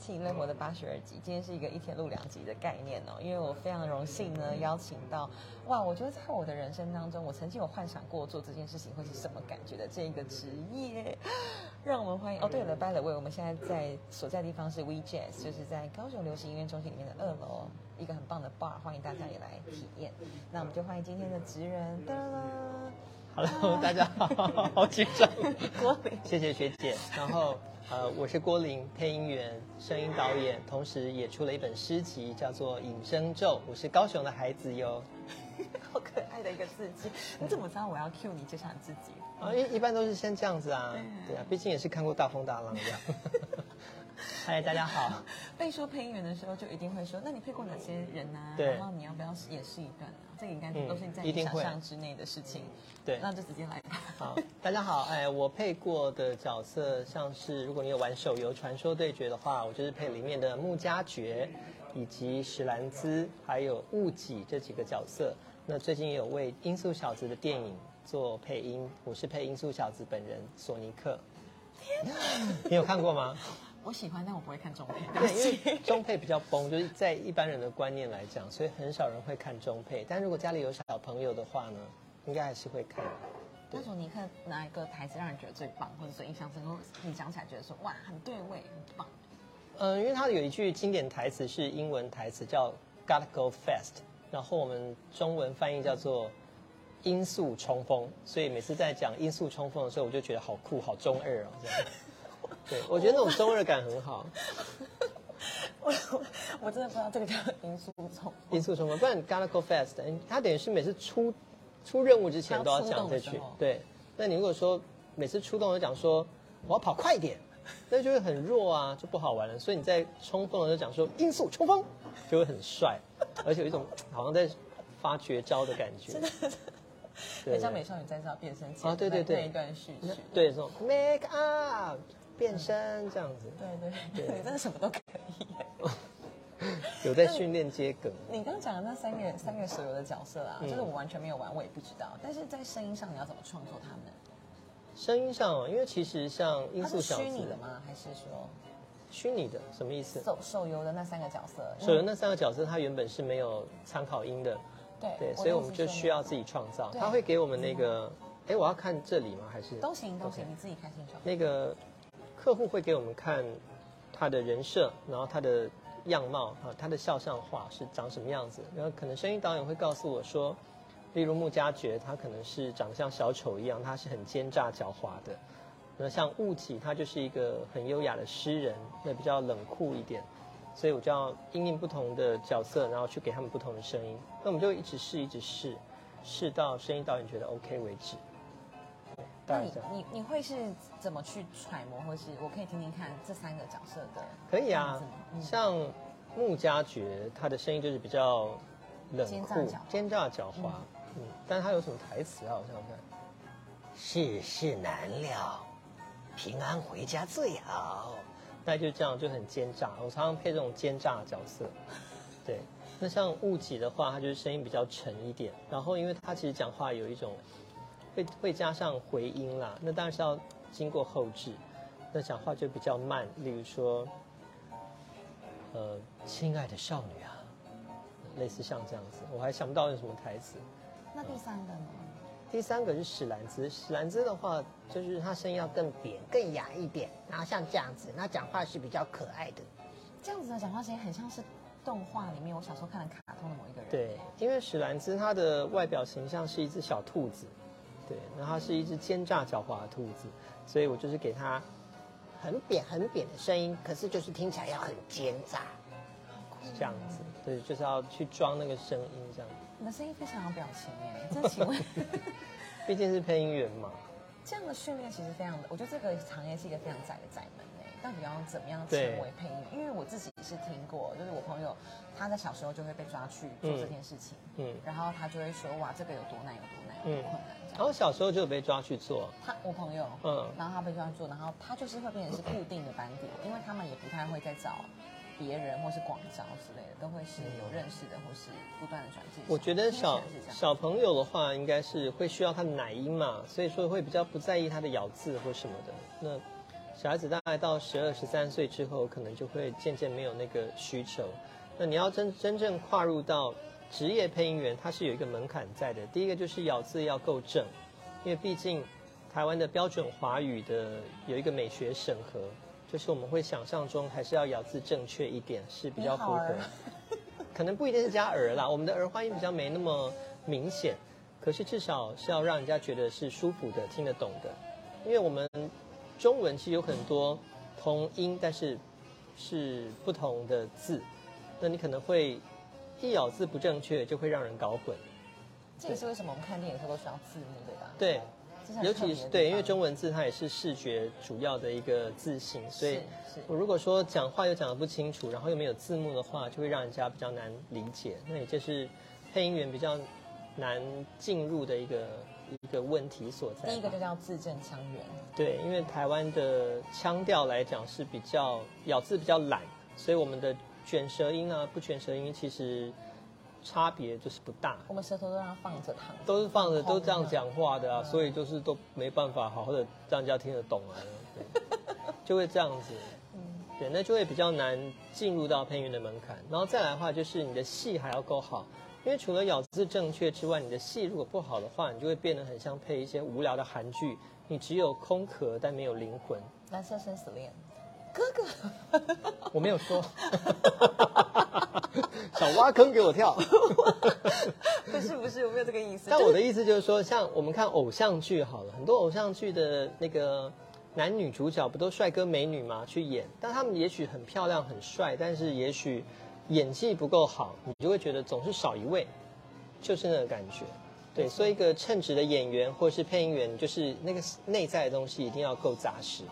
七累活的八十二集，今天是一个一天录两集的概念哦。因为我非常荣幸呢，邀请到哇，我觉得在我的人生当中，我曾经有幻想过做这件事情会是什么感觉的这一个职业。让我们欢迎哦，对了，by the way，我们现在在所在地方是 We Jazz，就是在高雄流行音乐中心里面的二楼，一个很棒的 bar，欢迎大家也来体验。那我们就欢迎今天的职人，噔啦。Hello，大家好，好紧张。郭林，谢谢学姐。然后呃，我是郭林，配音员、声音导演，同时也出了一本诗集，叫做《隐身咒》。我是高雄的孩子哟。好可爱的一个字迹，你怎么知道我要 cue 你介绍你自己？啊，一一般都是先这样子啊，对啊，毕竟也是看过大风大浪这样。嗨，大家好。被说配音员的时候，就一定会说，那你配过哪些人呢、对然后你要不要演示一段啊？这个应该嗯都是你在你想象之内的事情。对那就直接来吧。好，大家好，哎，我配过的角色像是，如果你有玩手游《传说对决》的话，我就是配里面的穆家爵，以及石兰兹，还有雾己这几个角色。那最近也有为《音速小子》的电影做配音，我是配音速小子本人索尼克。你有看过吗？我喜欢，但我不会看中配。对，因为 中配比较崩，就是在一般人的观念来讲，所以很少人会看中配。但如果家里有小朋友的话呢，应该还是会看。那时候你看哪一个台词让人觉得最棒，或者最印象深刻？你讲起来觉得说哇，很对味，很棒。嗯，因为它有一句经典台词是英文台词，叫 “Gotta go fast”，然后我们中文翻译叫做“音速冲锋”。所以每次在讲音速冲锋的时候，我就觉得好酷，好中二哦，这样。对，我觉得那种中二感很好。我我真的不知道这个叫音速冲。音速冲锋，不然 “Gotta go fast”，它等于是每次出出任务之前都要讲这句。对，那你如果说每次出动就讲说我要跑快一点，那就会很弱啊，就不好玩了。所以你在冲锋的时候讲说音速冲锋，就会很帅，而且有一种好像在发绝招的感觉。真的很像美少女战士要变身前啊对对对那一段序曲。对，这种 make up 变身这样子，对对对，你真的什么都可以。有在训练接梗。你刚刚讲的那三个三个手游的角色啊，嗯就是我完全没有玩，我也不知道。但是在声音上，你要怎么创作他们？声音上哦，因为其实像音速小子，虚拟的吗？还是说虚拟的什么意思？手手游的那三个角色？手游那三个角色，它原本是没有参考音的，对对，所以我们就需要自己创造。对他会给我们那个，哎，我要看这里吗？还是都行都行你自己开心就好。那个客户会给我们看他的人设，然后他的样貌啊，他的肖像画是长什么样子，然后可能声音导演会告诉我说，例如穆加爵，他可能是长得像小丑一样，他是很奸诈狡猾的。那像雾己，他就是一个很优雅的诗人，那比较冷酷一点，所以我就要应应不同的角色，然后去给他们不同的声音。那我们就一直试，一直试，试到声音导演觉得 OK 为止。那你。你你会是怎么去揣摩，或是我可以听听看这三个角色的可以啊像穆家爵，他的声音就是比较冷酷奸诈狡猾、嗯，但是他有什么台词啊？我想想看，世事难料，平安回家最好。大概就这样，就很奸诈。我常常配这种奸诈的角色。对，那像雾己的话，他就是声音比较沉一点，然后因为他其实讲话有一种会会加上回音啦，那当然是要经过后置，那讲话就比较慢。例如说，呃，亲爱的少女啊，类似像这样子，我还想不到有什么台词。那第三个呢？第三个是史兰兹，史兰兹的话就是他声音要更扁、更哑一点，然后像这样子，那讲话是比较可爱的。这样子的讲话声音很像是动画里面我小时候看的卡通的某一个人。对，因为史兰兹他的外表形象是一只小兔子，对，然后它是一只奸诈狡猾的兔子，所以我就是给它很扁很扁的声音，可是就是听起来要很奸诈，是这样子，对，就是要去装那个声音这样，你的声音非常有表情哎，这请问 毕竟是配音员嘛，这样的训练其实非常的，我觉得这个行业是一个非常窄的窄门哎，到底要怎么样成为配音员？因为我自己是听过，就是我朋友他在小时候就会被抓去做这件事情，嗯，然后他就会说哇，这个有多难，有多难，有多困难这样。然后小时候就有被抓去做，他我朋友，嗯然后他被抓去做，然后他就是会变成是固定的班底，因为他们也不太会再找别人或是广招之类的，都会是有认识的或是不断的转介。我觉得小小朋友的话，应该是会需要他的奶音嘛，所以说会比较不在意他的咬字或什么的。那小孩子大概到十二、十三岁之后，可能就会渐渐没有那个需求。那你要真真正跨入到职业配音员，他是有一个门槛在的。第一个就是咬字要够正，因为毕竟台湾的标准华语的有一个美学审核，就是我们会想象中还是要咬字正确一点是比较符合。可能不一定是加儿啦，我们的儿化音比较没那么明显，可是至少是要让人家觉得是舒服的、听得懂的。因为我们中文其实有很多同音，但是是不同的字，那你可能会一咬字不正确，就会让人搞混。这也是为什么我们看电影的时候都需要字幕，对吧？对，尤其是对，因为中文字它也是视觉主要的一个字形，所以我如果说讲话又讲的不清楚，然后又没有字幕的话，就会让人家比较难理解。那也就是配音员比较难进入的一个一个问题所在。第一个就叫字正腔圆，对，因为台湾的腔调来讲是比较咬字比较懒，所以我们的卷舌音啊、不卷舌音其实差别就是不大。我们舌头都要放着躺，都是放着都这样讲话的啊，嗯所以就是都没办法好好的让人家听得懂啊，对就会这样子。嗯对，那就会比较难进入到配音员的门槛。然后再来的话，就是你的戏还要够好，因为除了咬字正确之外，你的戏如果不好的话，你就会变得很像配一些无聊的韩剧，你只有空壳但没有灵魂。蓝色生死恋，哥哥，我没有说，想挖坑给我跳。不是不是，我没有这个意思。但我的意思就是说，像我们看偶像剧好了，很多偶像剧的那个男女主角不都帅哥美女嘛去演，但他们也许很漂亮很帅，但是也许演技不够好，你就会觉得总是少一位，就是那个感觉。对，所以一个称职的演员或是配音员，就是那个内在的东西一定要够扎实。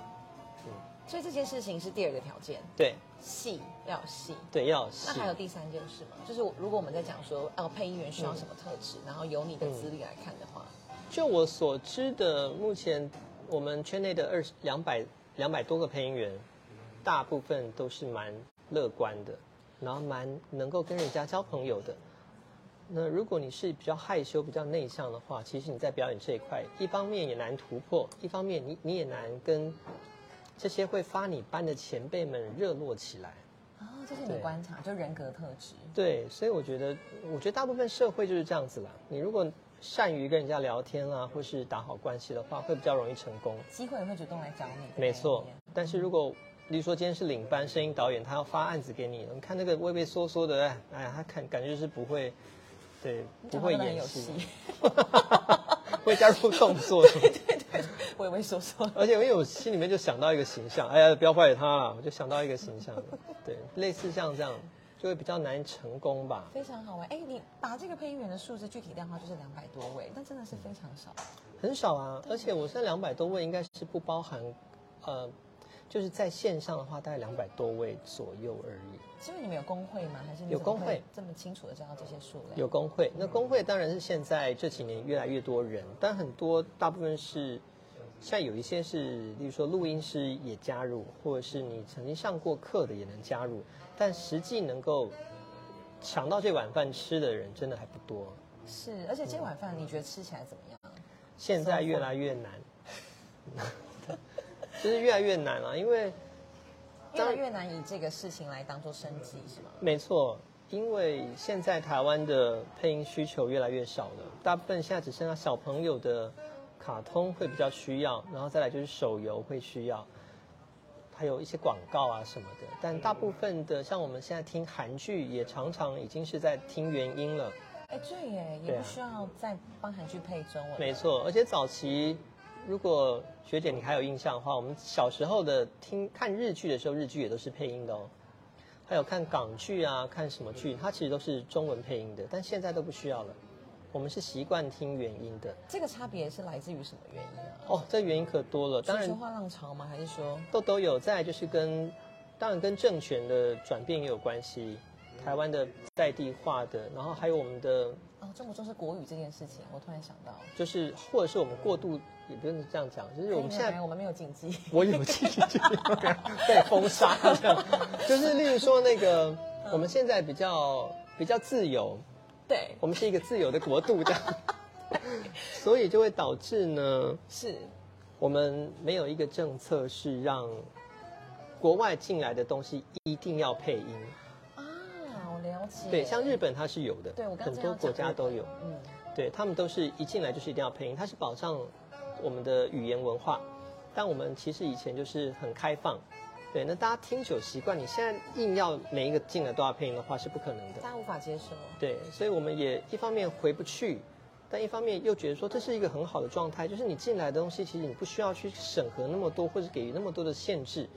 所以这件事情是第二个条件，对戏要有戏。对，要有戏那。还有第三件事吗？就是如果我们在讲说，哦，配音员需要什么特质，然后由你的资历来看的话，就我所知的，目前我们圈内的二两百两百多个配音员，大部分都是蛮乐观的，然后蛮能够跟人家交朋友的。那如果你是比较害羞、比较内向的话，其实你在表演这一块，一方面也难突破，一方面你你也难跟这些会发你班的前辈们热络起来。哦，这是你观察，就人格特质。对，所以我觉得，我觉得大部分社会就是这样子啦。你如果善于跟人家聊天啊，或是打好关系的话，会比较容易成功。机会会主动来找你。没错但是如果，例如说今天是领班声音导演，他要发案子给你，你看那个畏畏缩缩的，哎哎呀，他看感觉就是不会，对，不会演戏戏，，会加入动作。对 对对畏畏缩缩。而且因为我心里面就想到一个形象，哎呀，不要怪他了，我就想到一个形象，对，类似像这样，就会比较难成功吧。非常好玩，哎，你把这个配音员的数字具体量化就是两百多位，但真的是非常少。很少啊，而且我现在两百多位应该是不包含，呃，就是在线上的话，大概两百多位左右而已。是因为你们有工会吗？还是有工会这么清楚的知道这些数量？有工会，那工会当然是现在这几年越来越多人，但很多大部分是，现在有一些是，例如说录音师也加入，或者是你曾经上过课的也能加入，但实际能够抢到这碗饭吃的人真的还不多。是，而且这碗饭你觉得吃起来怎么样？现在越来越难，就是越来越难了、因为越来越难以这个事情来当做生计，是吗？没错，因为现在台湾的配音需求越来越少了，大部分现在只剩下小朋友的卡通会比较需要，然后再来就是手游会需要，还有一些广告啊什么的。但大部分的像我们现在听韩剧，也常常已经是在听原音了。哎，对耶，也不需要再帮韩剧配中文。没错，而且早期如果学姐你还有印象的话，我们小时候的听看日剧的时候，日剧也都是配音的哦。还有看港剧啊，看什么剧，它其实都是中文配音的，但现在都不需要了。我们是习惯听原音的。这个差别是来自于什么原因啊？哦，这原因可多了，当然全球化浪潮吗？还是说都都有。再来就是跟，当然跟政权的转变也有关系，台湾的在地化的，然后还有我们的哦，重不重视国语这件事情？我突然想到，就是或者是我们过度，也不用这样讲，就是我们现在哎我们没有禁忌。我有禁忌被封杀这样，就是例如说那个我们现在比较比较自由，对，我们是一个自由的国度这样，所以就会导致呢，是。我们没有一个政策是让国外进来的东西一定要配音。了解。对，像日本它是有的，对我刚很多国家都有。嗯，对他们都是一进来就是一定要配音，它是保障我们的语言文化。但我们其实以前就是很开放，对，那大家听久习惯，你现在硬要每一个进来都要配音的话是不可能的。大家无法接受。对，所以我们也一方面回不去，但一方面又觉得说这是一个很好的状态，就是你进来的东西其实你不需要去审核那么多，或者给予那么多的限制，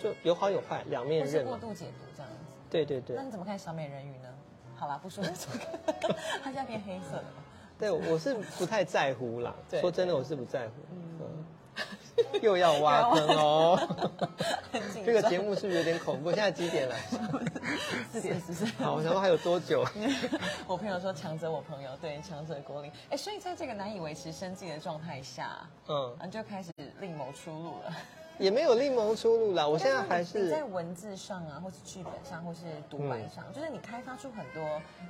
就有好有坏，两面刃。过度解读这样子。对对对那，你怎么看小美人鱼呢？好啦，不说这个，它现在变黑色了嘛。对我是不太在乎啦。对说真的，我是不在乎。嗯，又要挖坑哦。这个节目是不是有点恐怖？现在几点了？四点十四。好，我想说还有多久？我朋友说强者我朋友，对，强者郭林。哎，所以在这个难以维持生计的状态下，嗯，你就开始另谋出路了。也没有另谋出路啦。我现在还你是在文字上啊，或是剧本上，或是独白上，就是你开发出很多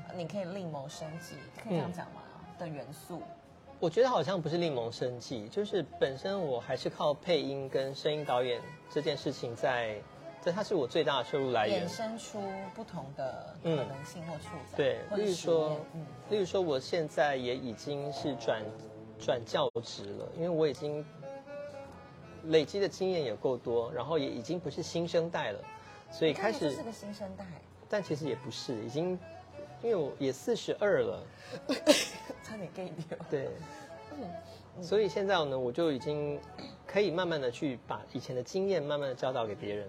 呃你可以另谋生计，可以这样讲吗？的元素。我觉得好像不是另谋生计，就是本身我还是靠配音跟声音导演这件事情在，这它是我最大的收入来源衍。生出不同的可能性或触角，对，或如说，嗯，例如说，我现在也已经是转转教职了，因为我已经累积的经验也够多，然后也已经不是新生代了，所以开始是个新生代，但其实也不是，已经因为我也四十二了，差点 gay 掉。对，嗯所以现在呢，我就已经可以慢慢的去把以前的经验慢慢的教导给别人，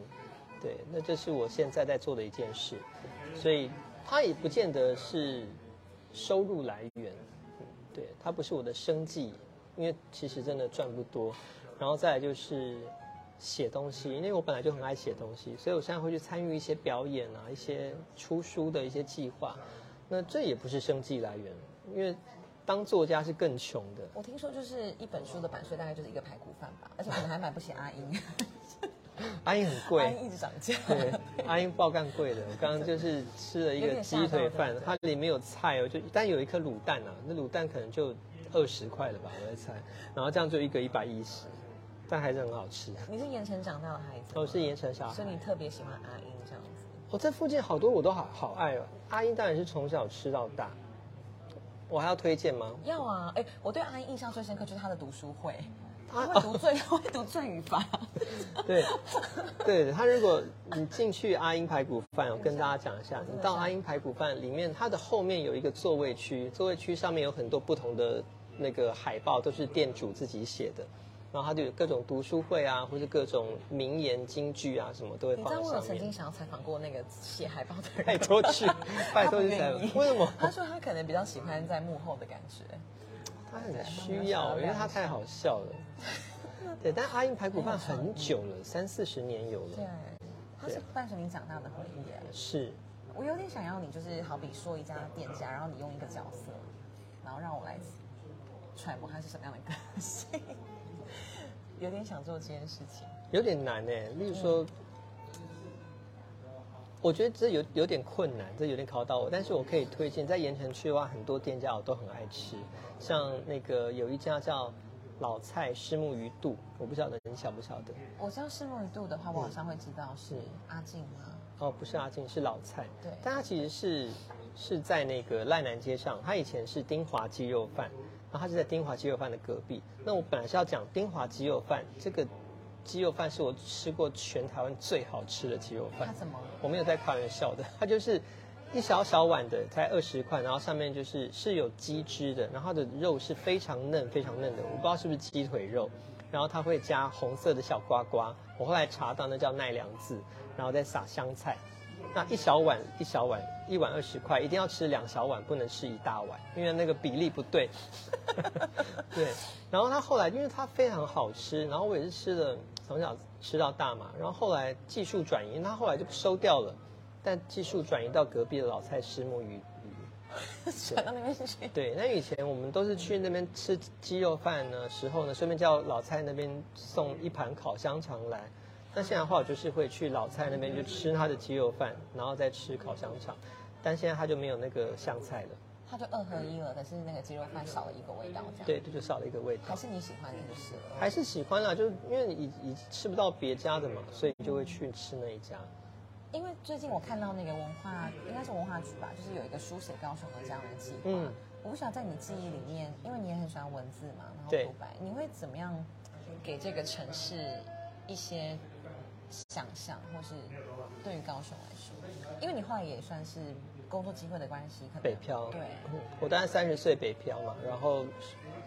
对，那这是我现在在做的一件事，所以它也不见得是收入来源，嗯，对，它不是我的生计，因为其实真的赚不多，然后再来就是写东西，因为我本来就很爱写东西，所以我现在会去参与一些表演啊，一些出书的一些计划，那这也不是生计来源，因为当作家是更穷的。我听说就是一本书的版税大概就是一个排骨饭吧，而且可能还买不起阿英，阿英很阿贵，英一直涨价。对，阿英爆干贵的。我刚刚就是吃了一个鸡腿饭 它里面有菜哦，就但有一颗卤蛋啊，那卤蛋可能就二十块了吧，我在猜。然后这样就一个一百一十，但还是很好吃。你是盐城长大的孩子吗，我是盐城小孩所以，你特别喜欢阿英这样子。我这附近好多我都好好爱哦。阿英当然是从小吃到大，我还要推荐吗？要啊，哎，我对阿英印象最深刻就是她的读书会，啊她会读最，她会读最语法。对，对他如果你进去阿英排骨饭，我跟大家讲一下，你到阿英排骨饭里面，它的后面有一个座位区，座位区上面有很多不同的那个海报，都是店主自己写的，然后他就有各种读书会啊，或是各种名言金句啊，什么都会你知道放在上面。我有曾经想要采访过那个写海报的人，拜托去，拜托去采访，为什么？他说他可能比较喜欢在幕后的感觉。他很需要，因为他太好笑了。对，但阿英排骨饭很久了，三四十年有了对了。，它是伴随你长大的回忆耶。是，我有点想要你，就是好比说一家店家，然后你用一个角色，然后让我来揣摩他是什么样的个性，有点想做这件事情。有点难呢。例如说，我觉得这有有点困难，这有点考到我。但是我可以推荐，在盐城区的话，很多店家我都很爱吃，像那个有一家叫老蔡虱目鱼肚，我不晓得你晓不晓得？我知道世梦一度的话，我好像会知道是阿静吗？哦，不是阿静，是老蔡。对但他其实是是在那个赖南街上，他以前是丁华鸡肉饭，然后他是在丁华鸡肉饭的隔壁。那我本来是要讲丁华鸡肉饭，这个鸡肉饭是我吃过全台湾最好吃的鸡肉饭他。怎么？我没有在开玩笑的，它就是一小小碗的，才二十块，然后上面就是是有鸡汁的，然后它的肉是非常嫩非常嫩的，我不知道是不是鸡腿肉，然后它会加红色的小瓜瓜，我后来查到那叫奈良子，然后再撒香菜，那一小碗一小碗，一碗二十块，一定要吃两小碗，不能吃一大碗，因为那个比例不对。对，然后它后来因为它非常好吃，然后我也是吃了从小吃到大嘛，然后后来技术转移，它后来就收掉了，但技术转移到隔壁的老蔡石目鱼鱼。传到那边去？对，那以前我们都是去那边吃鸡肉饭呢，时候呢，顺便叫老蔡那边送一盘烤香肠来。那现在的话，我就是会去老蔡那边就吃他的鸡肉饭，然后再吃烤香肠。但现在他就没有那个香菜了，它就二合一了，可是那个鸡肉饭少了一个味道，这样。对，这就少了一个味道还。是你喜欢的就是了。还是喜欢啦，就是因为你你吃不到别家的嘛，所以你就会去吃那一家。因为最近我看到那个文化，应该是文化局吧，就是有一个书写高雄的这样的计划。嗯我不晓得在你记忆里面，因为你也很喜欢文字嘛，然后白，你会怎么样给这个城市一些想象，或是对于高雄来说，因为你后来也算是工作机会的关系，可能北漂，对，嗯我大概三十岁北漂嘛，然后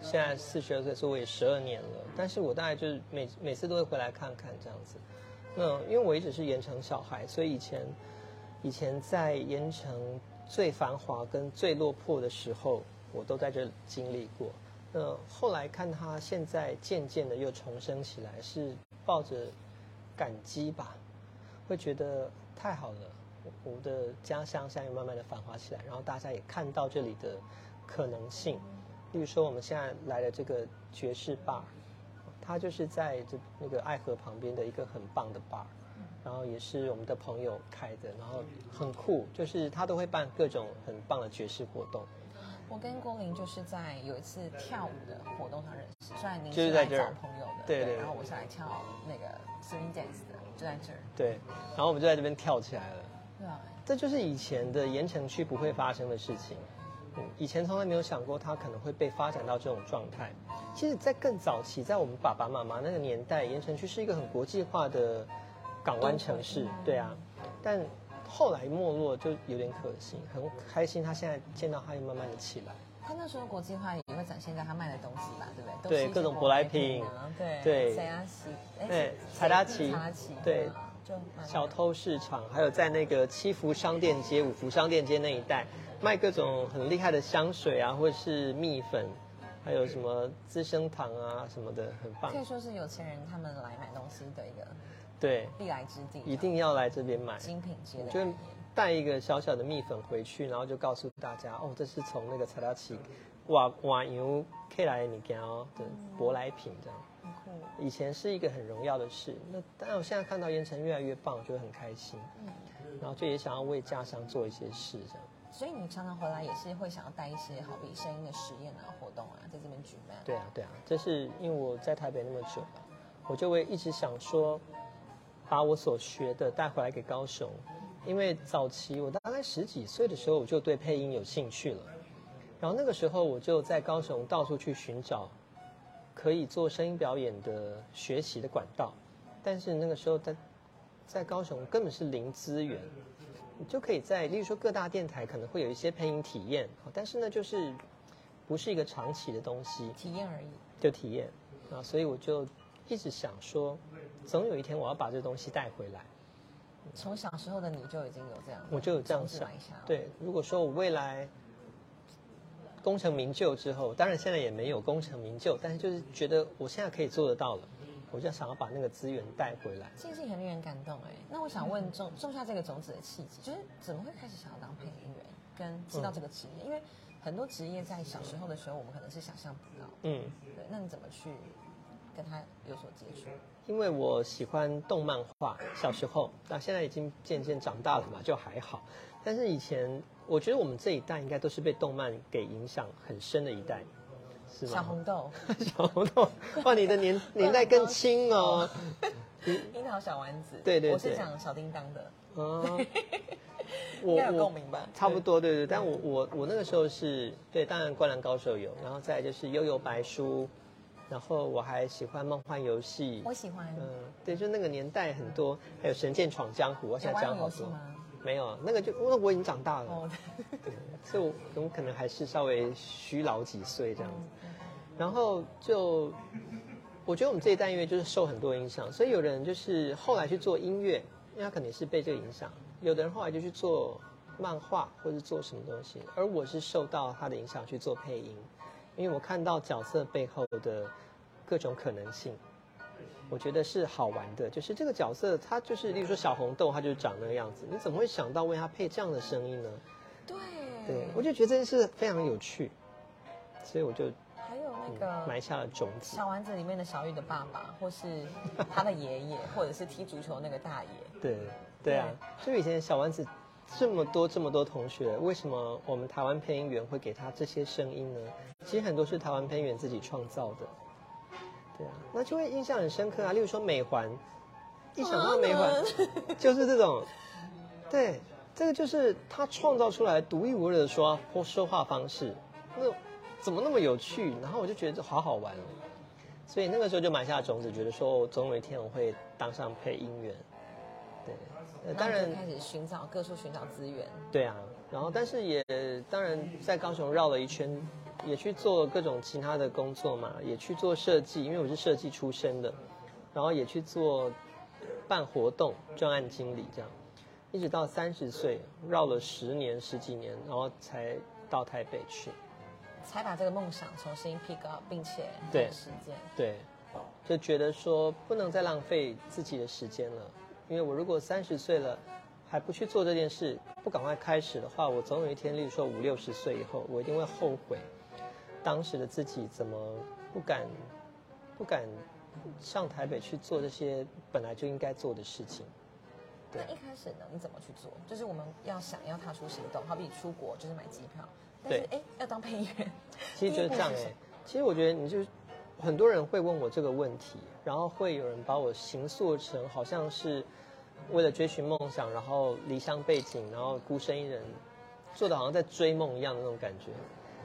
现在四十二岁，所以我也十二年了。但是我大概就是每每次都会回来看看这样子。那因为我一直是盐城小孩，所以以前以前在盐城最繁华跟最落魄的时候，我都在这经历过。那后来看他现在渐渐的又重生起来，是抱着感激吧，会觉得太好了。我我的家乡现在又慢慢的繁华起来，然后大家也看到这里的可能性。例如说，我们现在来的这个爵士 bar，它就是在这那个爱河旁边的一个很棒的 bar，然后也是我们的朋友开的，然后很酷，就是他都会办各种很棒的爵士活动。我跟郭林就是在有一次跳舞的活动上认识，虽然您就是在来找朋友的，对对然后我是来跳那个 swing dance 的，就在这儿，对，然后我们就在这边跳起来了。对啊，这就是以前的盐城区不会发生的事情。嗯，以前从来没有想过它可能会被发展到这种状态。其实，在更早期，在我们爸爸妈妈那个年代，盐城区是一个很国际化的港湾城市，对啊。但后来没落就有点可惜，很开心，他现在见到他又慢慢的起来。他那时候国际化也会展现在他卖的东西吧，对不对？都对是各种舶来品啊，对对谁啊西，哎对是财达奇对小偷市场，还有在那个七福商店街、五福商店街那一带，卖各种很厉害的香水啊，或者是蜜粉，还有什么资生堂啊什么的，很棒可。以说是有钱人他们来买东西的一个对，必来之地，一定要来这边买，精品街的就。带一个小小的蜜粉回去，然后就告诉大家，哦，这是从那个材料起瓦瓦油 K 来的米干哦的舶来品这样。很酷，以前是一个很荣耀的事，那但我现在看到盐城越来越棒，我觉得很开心。嗯，然后就也想要为家乡做一些事，这样。所以你常常回来也是会想要带一些好比声音的实验啊活动啊，在这边举办。对啊，对啊，这是因为我在台北那么久了，我就会一直想说，把我所学的带回来给高雄。因为早期我大概十几岁的时候，我就对配音有兴趣了，然后那个时候我就在高雄到处去寻找可以做声音表演的学习的管道，但是那个时候在在高雄根本是零资源，你就可以在例如说各大电台可能会有一些配音体验，但是呢就是不是一个长期的东西，体验而已。就体验。啊，所以我就一直想说，总有一天我要把这东西带回来。从小时候的你就已经有这样我就有这样想。对，如果说我未来功成名就之后，当然现在也没有功成名就，但是就是觉得我现在可以做得到了，我就想要把那个资源带回来。这件事情很令人感动哎。那我想问种种下这个种子的契机，就是怎么会开始想要当配音员，跟知道这个职业？因为很多职业在小时候的时候，我们可能是想象不到。嗯，对，那你怎么去跟他有所接触？因为我喜欢动漫画，小时候，那现在已经渐渐长大了嘛，就还好。但是以前，我觉得我们这一代应该都是被动漫给影响很深的一代，是吗？小红豆、小红豆，哇，你的年年代更轻哦。樱桃小丸子，对对对我是讲小叮当的，嗯，应该有共鸣吧？差不多，对对。但我我我那个时候是对，当然《灌篮高手》有，然后再来就是《悠悠白书》，然后我还喜欢梦幻游戏。我喜欢。嗯，对，就那个年代很多，还有《神剑闯江湖》，我现在讲好多。没有，那个就那我已经长大了，哦，对，所以我我可能还是稍微虚老几岁这样子。然后就，我觉得我们这一代音乐就是受很多影响，所以有的人就是后来去做音乐，因为他肯定是被这个影响；有的人后来就去做漫画或者做什么东西，而我是受到他的影响去做配音，因为我看到角色背后的各种可能性。我觉得是好玩的，就是这个角色，他就是，例如说小红豆，他就是长那个样子，你怎么会想到为他配这样的声音呢？对，对，我就觉得这件事非常有趣，所以我就还有那个埋下了种子。小丸子里面的小玉的爸爸，或是他的爷爷，或者是踢足球那个大爷，对对啊，就以前小丸子这么多这么多同学，为什么我们台湾配音员会给他这些声音呢？其实很多是台湾配音员自己创造的，对啊，那就会印象很深刻啊。例如说美环，一想到美环，就是这种，对，这个就是他创造出来独一无二的说或说话方式，那怎么那么有趣？然后我就觉得这好好玩哦，所以那个时候就埋下种子，觉得说总有一天我会当上配音员，对。呃当然开始寻找各处寻找资源，对啊，然后但是也当然在高雄绕了一圈，也去做各种其他的工作嘛，也去做设计，因为我是设计出身的，然后也去做办活动专案经理这样，一直到三十岁绕了十年十几年，然后才到台北去。才把这个梦想重新 pick up，并且对实践。对，就觉得说不能再浪费自己的时间了，因为我如果三十岁了还不去做这件事，不赶快开始的话，我总有一天，例如说五六十岁以后，我一定会后悔。当时的自己怎么不敢不敢上台北去做这些本来就应该做的事情。对。那一开始呢，你怎么去做？就是我们要想要踏出行动，好比出国就是买机票，但是哎，要当配音员，其实就是这样其实我觉得你就很多人会问我这个问题，然后会有人把我形塑成好像是为了追寻梦想，然后离乡背景，然后孤身一人，做的好像在追梦一样的那种感觉。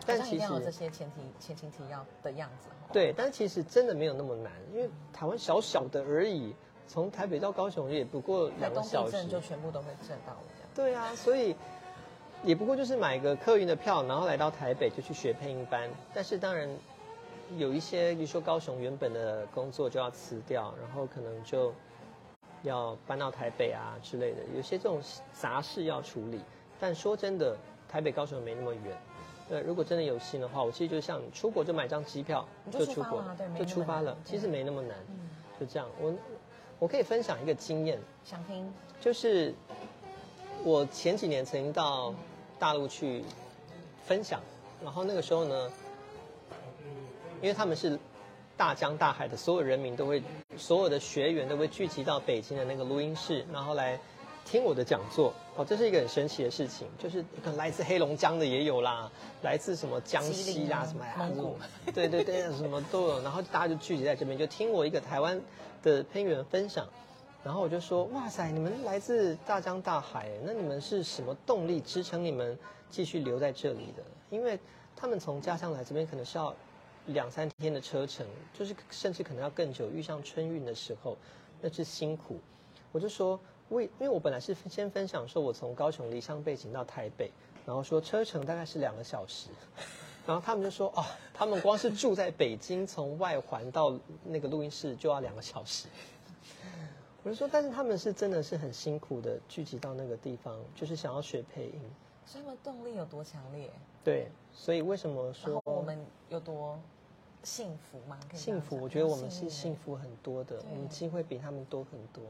但其好像一定要有这些前提、前情提要的样子哦。对，但其实真的没有那么难，因为台湾小小的而已，从台北到高雄也不过台两个东小时。就全部都会震到了这样。对啊，所以也不过就是买个客运的票，然后来到台北就去学配音班。但是当然有一些，比如说高雄原本的工作就要辞掉，然后可能就要搬到台北啊之类的，有些这种杂事要处理。但说真的，台北高雄没那么远。呃，如果真的有心的话，我其实就像你出国就买张机票就出国就出发了，其实没那么难，嗯，就这样。我我可以分享一个经验，想听就是我前几年曾经到大陆去分享，然后那个时候呢，因为他们是大江大海的，所有人民都会，所有的学员都会聚集到北京的那个录音室，然后来听我的讲座。哦，这是一个很神奇的事情，就是可能来自黑龙江的也有啦，来自什么江西啦什么呀，蒙古 对对对，什么都有，然后大家就聚集在这边，就听我一个台湾的配音员分享。然后我就说，哇塞，你们来自大江大海，那你们是什么动力支撑你们继续留在这里的？因为他们从家乡来这边可能是要两三天的车程，就是甚至可能要更久。遇上春运的时候，那是辛苦。我就说，为因为我本来是先分享说我从高雄离乡背景到台北，然后说车程大概是两个小时，然后他们就说，哦，他们光是住在北京，从外环到那个录音室就要两个小时。我就说，但是他们是真的是很辛苦的聚集到那个地方，就是想要学配音。所以他们动力有多强烈，对，所以为什么说我们有多幸福吗？幸福？我觉得我们是幸福很多的，我们机会比他们多很多。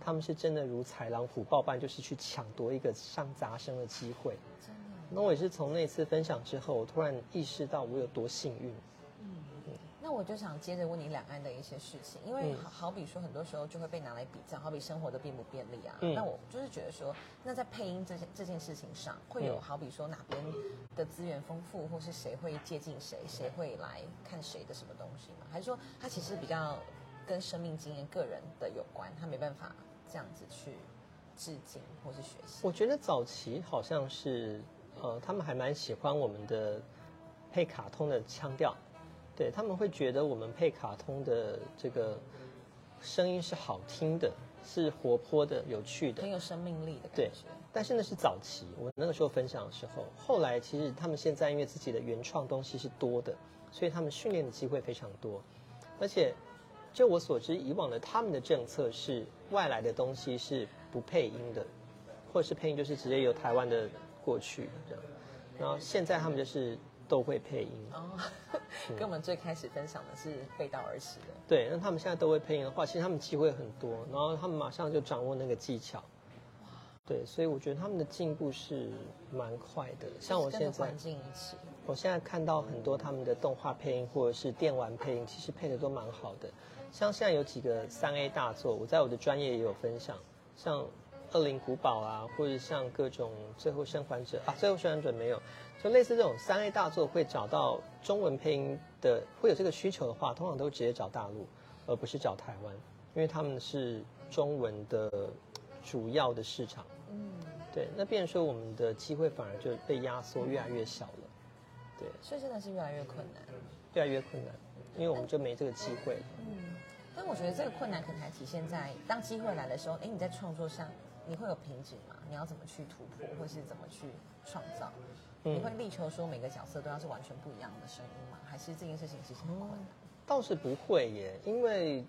他们是真的如豺狼虎豹般，就是去抢夺一个上杂生的机会。真的。那我也是从那次分享之后，我突然意识到我有多幸运。那我就想接着问你两岸的一些事情，因为嗯好好比说，很多时候就会被拿来比较，好比生活的便不便利啊。嗯那我就是觉得说，那在配音这件这件事情上，会有嗯好比说哪边的资源丰富，或是谁会接近谁，谁会来看谁的什么东西吗？还是说它其实比较跟生命经验、个人的有关，他没办法这样子去致敬或是学习？我觉得早期好像是，呃，他们还蛮喜欢我们的配卡通的腔调，对他们会觉得我们配卡通的这个声音是好听的，是活泼的、有趣的很。有生命力的感对觉。但是那是早期，我那个时候分享的时候，后来其实他们现在因为自己的原创东西是多的，所以他们训练的机会非常多，而且就我所知，以往的他们的政策是外来的东西是不配音的，或者是配音就是直接由台湾的过去这样，然后现在他们就是都会配音，哦，跟我们最开始分享的是背道而驰的。对，那他们现在都会配音的话，其实他们机会很多，然后他们马上就掌握那个技巧。对，所以我觉得他们的进步是蛮快的。像我现在环，境一起，我现在看到很多他们的动画配音或者是电玩配音，其实配的都蛮好的。像现在有几个三 A 大作，我在我的专业也有分享，像恶灵古堡啊，或者像各种最后生还者啊，最后生还者没有，就类似这种三 A 大作会找到中文配音的，会有这个需求的话，通常都直接找大陆，而不是找台湾，因为他们是中文的主要的市场。嗯，对，那变成说我们的机会反而就被压缩越来越小了，对，所以真的是越来越困难。越来越困难，因为我们就没这个机会了。嗯，但我觉得这个困难可能还体现在当机会来的时候，哎，你在创作上你会有瓶颈吗？你要怎么去突破，或是怎么去创造？嗯你会力求说每个角色都要是完全不一样的声音吗？还是这件事情其实很困难？倒是不会耶，因为，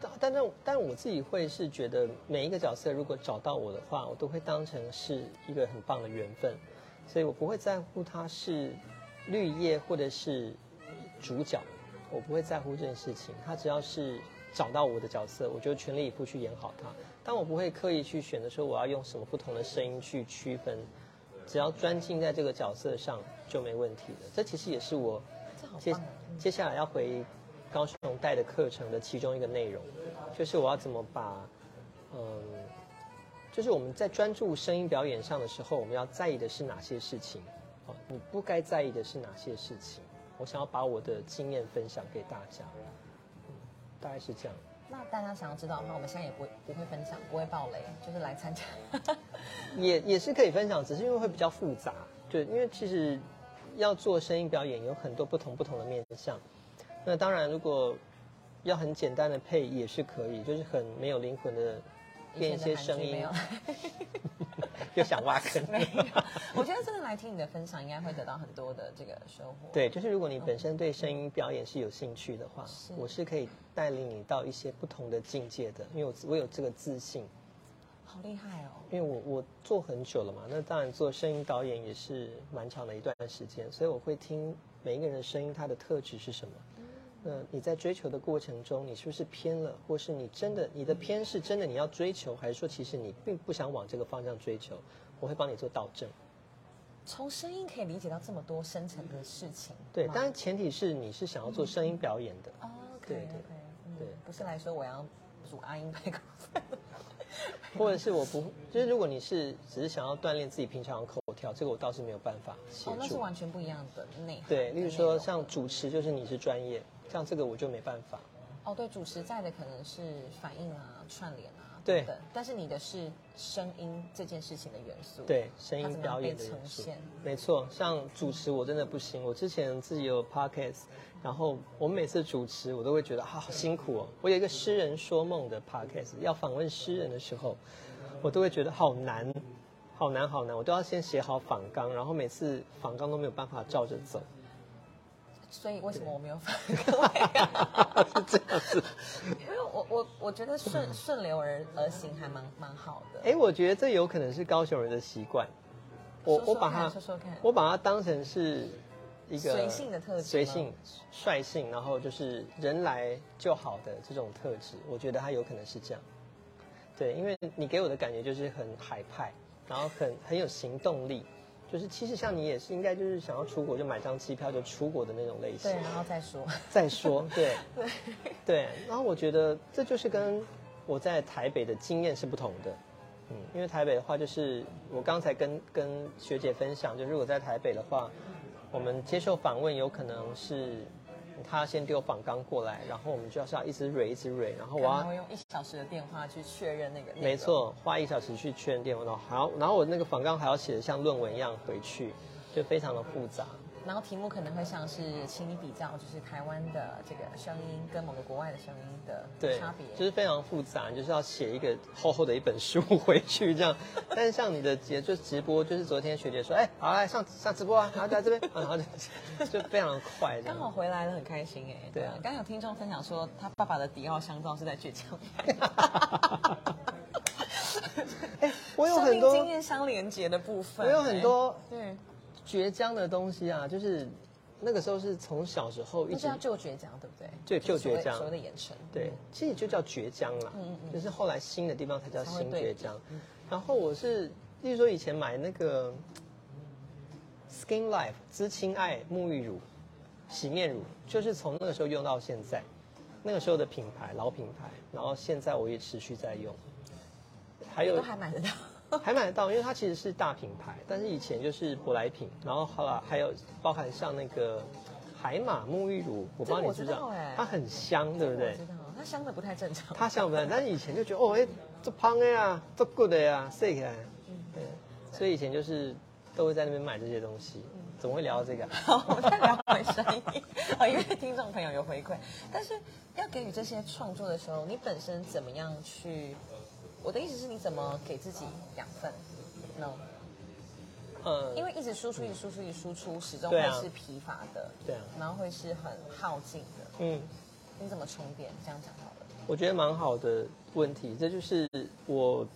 但但但但我自己会是觉得每一个角色如果找到我的话，我都会当成是一个很棒的缘分，所以我不会在乎他是绿叶或者是主角，我不会在乎这件事情。他只要是找到我的角色，我就全力以赴去演好他。但我不会刻意去选择说我要用什么不同的声音去区分，只要专精在这个角色上就没问题了。这其实也是我接！接下来要回高雄带的课程的其中一个内容，就是我要怎么把，嗯，就是我们在专注声音表演上的时候，我们要在意的是哪些事情？哦，你不该在意的是哪些事情？我想要把我的经验分享给大家，嗯，大概是这样。那大家想要知道的话，我们现在也不会不会分享，不会爆雷，就是来参加。也也是可以分享，只是因为会比较复杂，对，因为其实要做声音表演有很多不同不同的面向。那当然，如果要很简单的配也是可以，就是很没有灵魂的变一些声音 又想挖坑。没有，我觉得真的来听你的分享，应该会得到很多的这个收获。对，就是如果你本身对声音表演是有兴趣的话，是我是可以带领你到一些不同的境界的，因为我我有这个自信。好厉害哦！因为我我做很久了嘛，那当然做声音导演也是蛮长的一段时间，所以我会听每一个人的声音，他的特质是什么。那你在追求的过程中，你是不是偏了，或是你真的你的偏是真的你要追求，还是说其实你并不想往这个方向追求？我会帮你做导正。从声音可以理解到这么多深层的事情。对，当然前提是你是想要做声音表演的。哦对对嗯对不是来说我要煮阿英排骨饭。或者是我不，就是如果你是只是想要锻炼自己平常的口条，这个我倒是没有办法协哦，那是。完全不一样的内涵。对，例如说像主持，就是你是专业，像这个我就没办法。哦，对，主持在的可能是反应啊、串联啊对等等，但是你的是声音这件事情的元素。对，声音表演的元素现，没错。像主持我真的不行，我之前自己有 podcast，然后我每次主持我都会觉得啊好辛苦哦。我有一个诗人说梦的 podcast，要访问诗人的时候，我都会觉得好难，好难，好难。我都要先写好访纲，然后每次访纲都没有办法照着走，所以为什么我没有反各位啊？是这样子。因为我我我觉得顺顺流而而行还蛮蛮好的。哎，我觉得这有可能是高雄人的习惯。我我把它看说说看我把它当成是一个随性的特质随性、率性，然后就是人来就好的这种特质。我觉得它有可能是这样。对，因为你给我的感觉就是很海派，然后很很有行动力。就是其实像你也是应该就是想要出国就买张机票就出国的那种类型对，。然后再说。再说，对，对，然后我觉得这就是跟我在台北的经验是不同的，嗯，因为台北的话，就是我刚才跟跟学姐分享，就如果在台北的话，我们接受访问有可能是他先丢仿纲过来，然后我们就是要一直蕊一直蕊，然后我要然后用一小时的电话去确认那个。没。错，花一小时去确认电话，然后好，然后我那个仿纲还要写的像论文一样回去，就非常的复杂。然后题目可能会像是，请你比较，就是台湾的这个声音跟某个国外的声音的对差别。，就是非常复杂，你就是要写一个厚厚的一本书回去这样。但是像你的节就是直播，就是昨天学姐说，哎，好来上上直播啊，然后在这边，啊然后就就非常快这刚好。回来了，很开心哎。对啊刚刚有听众分享说，他爸爸的迪奥香皂是在倔强。哎，我有很多命经验相连接的部分，我有很多哎对，倔强的东西啊，就是那个时候是从小时候一直那叫旧倔强，对不对？对旧倔强所谓的眼神。对，其实就叫倔强啦，嗯嗯就是后来新的地方才叫新对比倔强。然后我是，例如说以前买那个 Skin Life 知青爱沐浴乳、洗面乳，就是从那个时候用到现在，那个时候的品牌老品牌，然后现在我也持续在用。还有都还买得到。还买得到，因为它其实是大品牌，但是以前就是舶来品，然后好了还有包含像那个海马沐浴乳，我不知道这个我你知道它很香，对不对我？知道，它香的不太正常。它香不太？但是以前就觉得哦，哎，这胖的呀，这 good 的呀，这个，嗯，对，所以以前就是都会在那边买这些东西。怎么会聊到这个啊？好，我们再聊回生意。哦，因为听众朋友有回馈，但是要给予这些创作的时候，你本身怎么样去？我的意思是你怎么给自己养分？No，呃，因为一直输出、一直输出、一直输出，始终会是疲乏的，对啊，然后会是很耗尽的。嗯，你怎么充电？这样讲好了。我觉得蛮好的问题，这就是我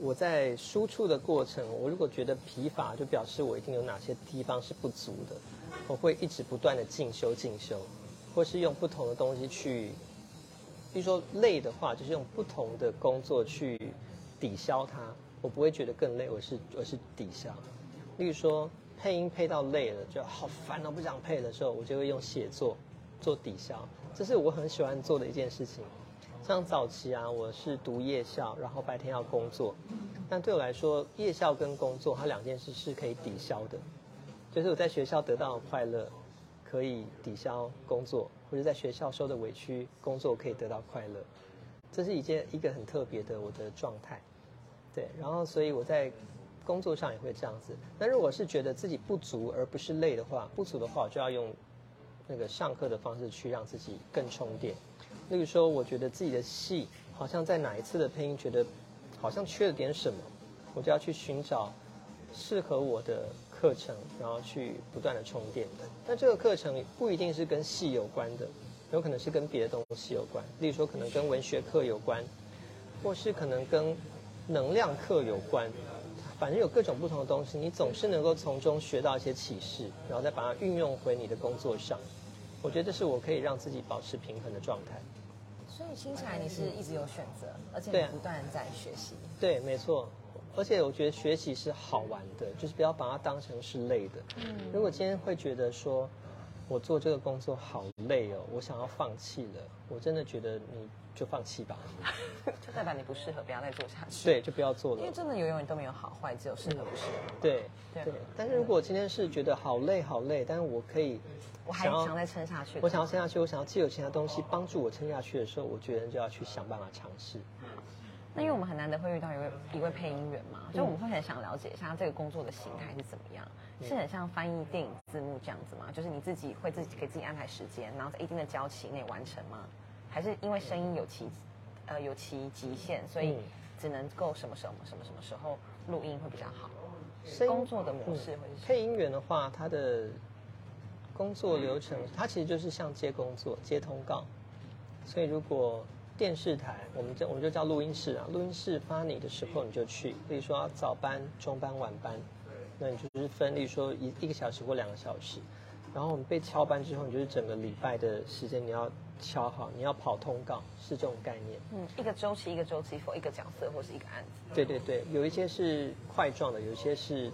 我在输出的过程，我如果觉得疲乏，就表示我一定有哪些地方是不足的，我会一直不断的进修进修，或是用不同的东西去，比如说累的话，就是用不同的工作去抵消它，我不会觉得更累，我是我是抵消。例如说配音配到累了，就好烦哦，不想配的时候，我就会用写作做抵消，这是我很喜欢做的一件事情。像早期啊，我是读夜校，然后白天要工作，但对我来说，夜校跟工作它两件事是可以抵消的，就是我在学校得到的快乐可以抵消工作，或者在学校受的委屈，工作可以得到快乐，这是一件一个很特别的我的状态。对，然后所以我在工作上也会这样子。那如果是觉得自己不足而不是累的话，不足的话，我就要用那个上课的方式去让自己更充电。例如说，我觉得自己的戏好像在哪一次的配音觉得好像缺了点什么，我就要去寻找适合我的课程，然后去不断的充电。那这个课程不一定是跟戏有关的，有可能是跟别的东西有关。例如说，可能跟文学课有关，或是可能跟能量课有关。反正有各种不同的东西，你总是能够从中学到一些启示，然后再把它运用回你的工作上。我觉得这是我可以让自己保持平衡的状态。所以听起来你是一直有选择，而且不断在学习。对，没错。而且我觉得学习是好玩的，就是不要把它当成是累的。嗯如果今天会觉得说，我做这个工作好累哦，我想要放弃了，我真的觉得你就放弃吧。就代表你不适合，不要再做下去。对，就不要做了因为。真的永远都没有好坏，只有适合不适合。对对对。但是如果今天是觉得好累好累，但是我可以，我还想再撑下去。我想要撑下去，我想要借有其他东西帮助我撑下去的时候，我觉得就要去想办法尝试。那因为我们很难得会遇到一位一位配音员嘛，嗯所以我们会很想了解一下这个工作的形态是怎么样，是很像翻译电影字幕这样子吗？就是你自己会自己给自己安排时间，然后在一定的交期内完成吗？还是因为声音有其呃有其极限，所以嗯只能够什么时候什么什么时候录音会比较好？工作的模式会？配音员的话，他的工作流程，他其实就是像接工作、接通告。所以如果电视台，我们这我们就叫录音室啊，录音室发你的时候你就去，比如说早班、中班、晚班，那你就是分，例如说一一个小时或两个小时。然后我们被敲班之后，你就是整个礼拜的时间你要敲好，你要跑通告，是这种概念。嗯，一个周期一个周期 for 一个角色或是一个案子。对对对，有一些是块状的，有一些是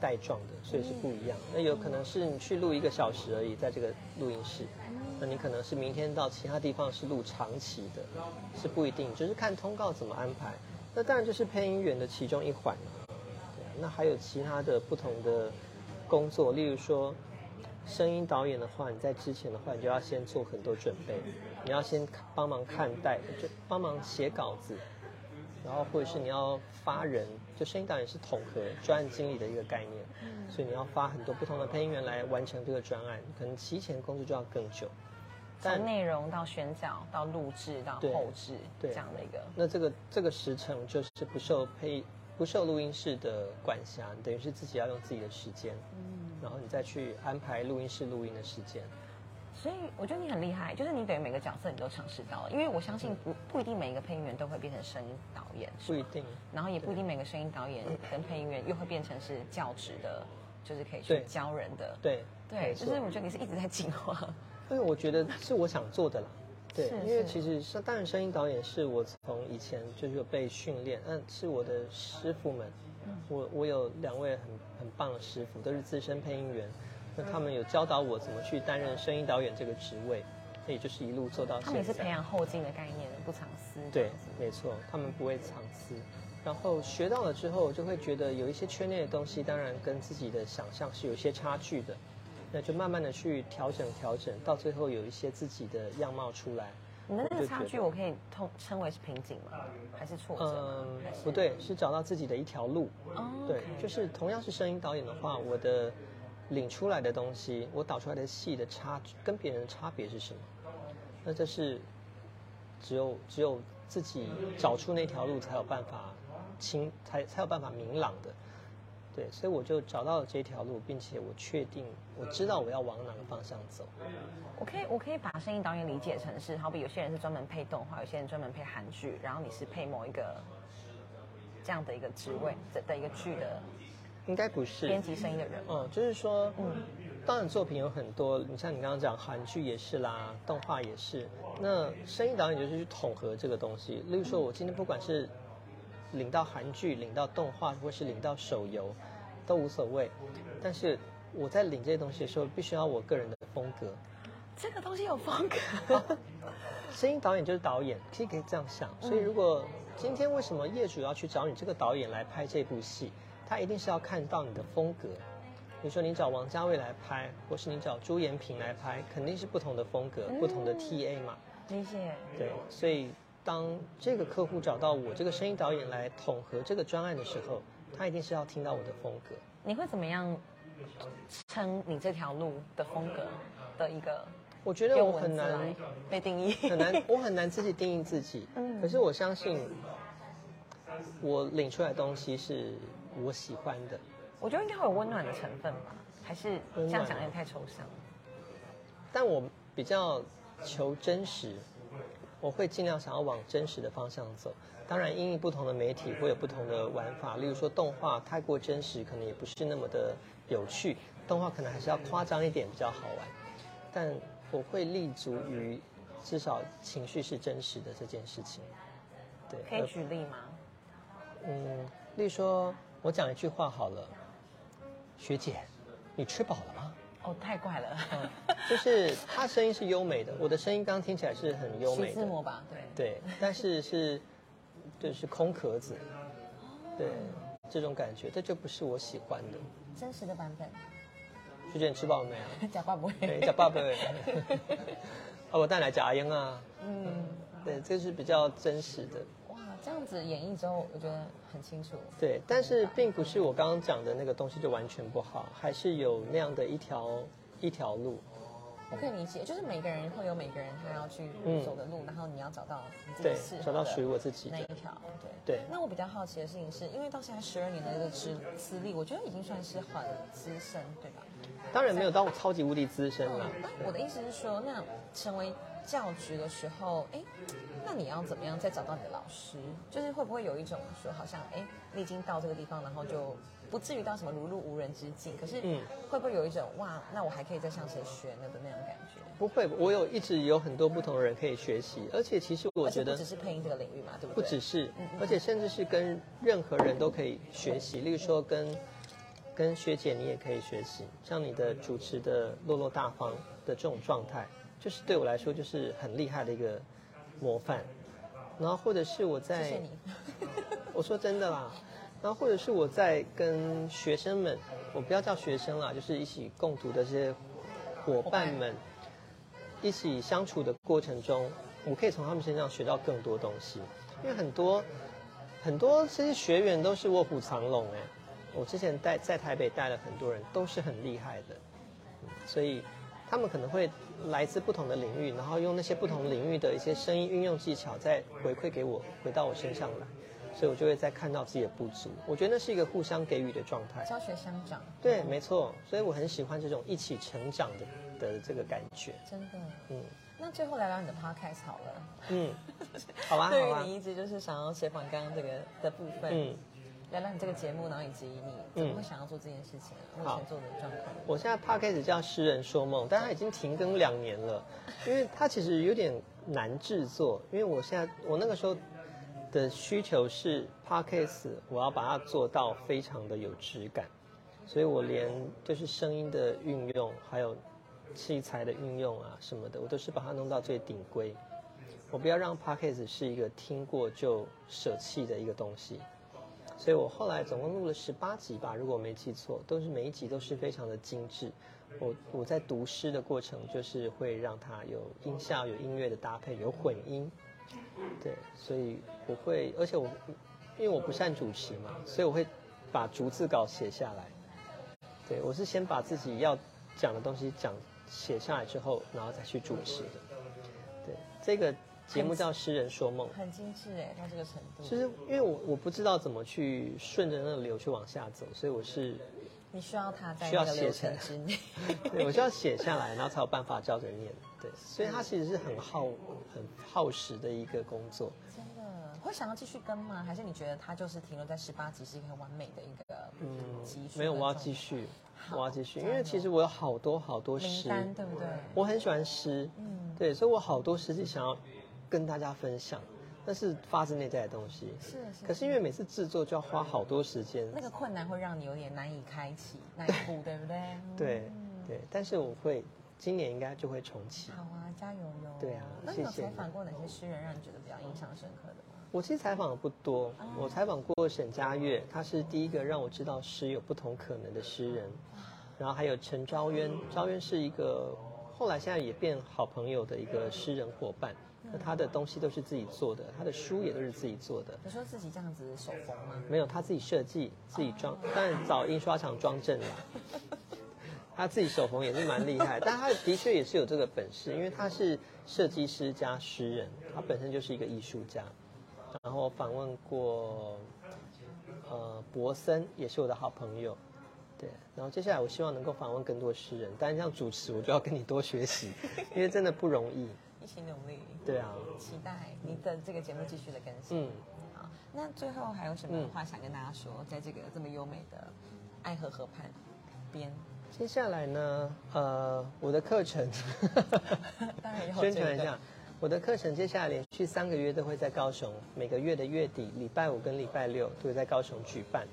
带状的，所以是不一样。那有可能是你去录一个小时而已，在这个录音室，那你可能是明天到其他地方是录长期的，是不一定，就是看通告怎么安排。那当然就是配音员的其中一环。对，那还有其他的不同的工作，例如说声音导演的话，你在之前的话，你就要先做很多准备，你要先帮忙看待，就帮忙写稿子，然后或者是你要发人，就声音导演是统合专案经理的一个概念，嗯所以你要发很多不同的配音员来完成这个专案，可能提前工作就要更久。但从内容到选角到录制到后置对这样的一个。那这个这个时程就是不受配不受录音室的管辖，等于是自己要用自己的时间，嗯然后你再去安排录音室录音的时间。所以我觉得你很厉害，就是你等于每个角色你都尝试到了，因为我相信不不一定每一个配音员都会变成声音导演，不一定，然后也不一定每个声音导演跟配音员又会变成是教职的，就是可以去教人的。对对，就是我觉得你是一直在进化。因为我觉得是我想做的啦。对是，因为其实是当然声音导演是我从以前就是有被训练，嗯，是我的师傅们，我我有两位很很棒的师傅，都是资深配音员，那他们有教导我怎么去担任声音导演这个职位，那也就是一路做到现在。他们也是培养后进的概念，不藏私。对，没错，他们不会藏私。然后学到了之后，就会觉得有一些圈内的东西，当然跟自己的想象是有一些差距的，那就慢慢的去调整调整，到最后有一些自己的样貌出来。你的那个差距，我可以通称为是瓶颈吗？还是挫折？嗯，不对，是找到自己的一条路。哦对就是同样是声音导演的话，我的领出来的东西，我导出来的戏的差距跟别人的差别是什么？那这是只有只有自己找出那条路才有办法清，才才有办法明朗的。对，所以我就找到了这条路，并且我确定我知道我要往哪个方向走。我可以我可以把声音导演理解成是，好比有些人是专门配动画，有些人专门配韩剧，然后你是配某一个这样的一个职位的的一个剧的应该不是编辑声音的人吗。嗯，就是说，嗯当然作品有很多，你像你刚刚讲韩剧也是啦，动画也是。那声音导演就是去统合这个东西。例如说，我今天不管是领到韩剧、领到动画，或是领到手游，都无所谓。但是我在领这些东西的时候，必须要我个人的风格。这个东西有风格，声音导演就是导演，可以可以这样想。所以如果今天为什么业主要去找你这个导演来拍这部戏，他一定是要看到你的风格。比如说你找王家卫来拍，或是你找朱延平来拍，肯定是不同的风格、不同的 TA 嘛。理解。对，所以当这个客户找到我这个声音导演来统合这个专案的时候，他一定是要听到我的风格。你会怎么样称你这条路的风格的一个？我觉得我很难被定义，很难，我很难自己定义自己。嗯可是我相信，我领出来的东西是我喜欢的。我觉得应该会有温暖的成分吧？还是这样讲有点太抽象？但我比较求真实，我会尽量想要往真实的方向走。当然，因应不同的媒体会有不同的玩法，例如说动画太过真实，可能也不是那么的有趣。动画可能还是要夸张一点比较好玩。但我会立足于至少情绪是真实的这件事情。对，可以举例吗？嗯，例如说我讲一句话好了，学姐，你吃饱了吗？哦，太怪了，就是他声音是优美的，我的声音刚刚听起来是很优美的，徐志摩吧？对。对，但是是就是空壳子，对，这种感觉，这就不是我喜欢的。真实的版本，学姐，你吃饱了没 有？假爸不对，会。叫爸爸。啊，我带来假烟啊。嗯，对，这是比较真实的。这样子演绎之后，我觉得很清楚。对，但是并不是我刚刚讲的那个东西就完全不好，还是有那样的一条一条路。我可以理解，就是每个人会有每个人他要去嗯走的路，然后你要找到你自己对适合，找到属于我自己的那一条。对对那我比较好奇的事情是，因为到现在十二年的这个资资历，我觉得已经算是很资深，对吧？当然没有到超级无敌资深啦。嗯，那我的意思是说，那成为教职的时候，哎，那你要怎么样再找到你的老师？就是会不会有一种说，好像哎，你已经到这个地方，然后就不至于到什么如入无人之境，可是嗯会不会有一种哇，那我还可以再向谁学呢的那种感觉？不会，我有一直有很多不同的人可以学习，而且其实我觉得不只是配音这个领域嘛，对不对？不只是嗯嗯，而且甚至是跟任何人都可以学习。例如说跟跟学姐你也可以学习，像你的主持的落落大方的这种状态，就是对我来说就是很厉害的一个模范。然后或者是我在，谢谢你。我说真的啦，然后或者是我在跟学生们，我不要叫学生啦，就是一起共读的这些伙伴们，一起相处的过程中，我可以从他们身上学到更多东西。因为很多很多这些学员都是卧虎藏龙哎，我之前带在台北带了很多人，都是很厉害的，嗯所以他们可能会来自不同的领域，然后用那些不同领域的一些声音运用技巧再回馈给我，回到我身上来，所以我就会再看到自己的不足。我觉得那是一个互相给予的状态。教学相长，对，没错，所以我很喜欢这种一起成长的的这个感觉。真的。嗯那最后聊聊你的 podcast 好了。嗯，好吧，对于，你一直就是想要写访刚刚这个的部分，嗯，聊聊你这个节目，然后以及你怎么会想要做这件事情啊？目好前做的状况。我现在 p 开始叫《诗人说梦》，但它已经停更两年了，因为它其实有点难制作。因为我现在我那个时候的需求是 podcast，我要把它做到非常的有质感，所以我连就是声音的运用，还有器材的运用啊什么的，我都是把它弄到最顶规。我不要让 podcast 是一个听过就舍弃的一个东西。所以我后来总共录了十八集吧，如果我没记错，都是每一集都是非常的精致。我我在读诗的过程，就是会让它有音效、有音乐的搭配、有混音，对，所以我会，而且我因为我不善主持嘛，所以我会把逐字稿写下来。对我是先把自己要讲的东西讲写下来之后，然后再去主持的。对，这个节目叫《诗人说梦》，很精致哎，到这个程度。其实因为我我不知道怎么去顺着那个流去往下走，所以我是你需要它在需要流写成程之内。对我需要写下来，然后才有办法照着念。对，所以它其实是很耗很耗时的一个工作。真的会想要继续跟吗？还是你觉得它就是停留在十八集是一个很完美的一个嗯集数？没有，我要继。续，我要继续，因为其实我有好多好多名诗，对不对？我很喜欢诗，嗯，对，所以我好多诗是想要跟大家分享，那是发自内在的东西。是是。可是因为每次制作就要花好多时间，那个困难会让你有点难以开启那一步，对不对？对嗯对，但是我会今年应该就会重启。好啊，加油哟！对啊那你有采访过哪些诗人让你觉得比较印象深刻的吗？我其实采访的不多，哦我采访过沈佳悦，他是第一个让我知道诗有不同可能的诗人，然后还有陈昭渊，昭渊是一个后来现在也变好朋友的一个诗人伙伴，那他的东西都是自己做的，他的书也都是自己做的，你说自己这样子手缝吗？没有他自己设计、自己装，但找印刷厂装正了。他自己手缝也是蛮厉害，但他的确也是有这个本事，因为他是设计师加诗人，他本身就是一个艺术家。然后访问过，呃，博森也是我的好朋友，对。然后接下来我希望能够访问更多诗人，但是像主持我就要跟你多学习，因为真的不容易。一起努力。对啊，期待你的这个节目继续的更新。嗯，好，那最后还有什么嗯话想跟大家说？在这个这么优美的爱河河畔边，接下来呢，呃，我的课程。当然有宣传一下，我的课程接下来连续三个月都会在高雄，每个月的月底，礼拜五跟礼拜六都会在高雄举办。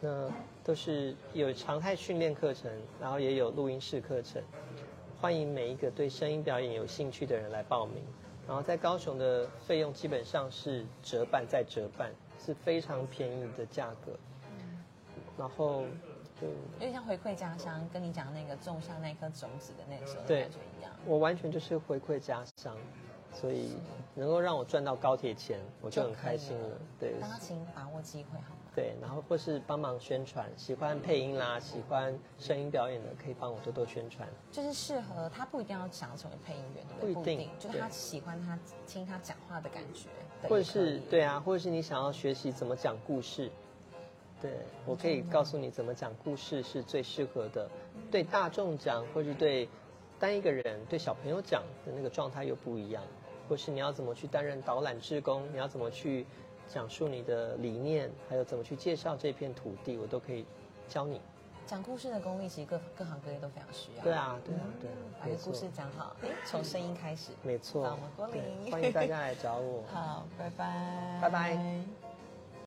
那都是有常态训练课程，然后也有录音室课程，欢迎每一个对声音表演有兴趣的人来报名。然后在高雄的费用基本上是折半再折半，是非常便宜的价格。然后就有点像回馈家乡，跟你讲那个种下那颗种子的那个时候的感觉一样。我完全就是回馈家乡，所以能够让我赚到高铁钱，我就很开心了。对大家请把握机会好吗？对，然后或是帮忙宣传，喜欢配音啦，喜欢声音表演的，可以帮我多多宣传。就是适合他不一定要想要成为配音员，对不对？不一定就是他喜欢他听他讲话的感觉或者是对啊，或者是你想要学习怎么讲故事，对我可以告诉你怎么讲故事是最适合的，对大众讲，或是对单一个人、对小朋友讲的那个状态又不一样，或是你要怎么去担任导览志工，你要怎么去讲述你的理念，还有怎么去介绍这片土地，我都可以教你。讲故事的功力，其实各各行各业都非常需要。对啊，对啊，对啊，把故，事讲好，哎，从声音开始。没错好我们郭林欢迎大家来找我。好，拜拜，拜拜。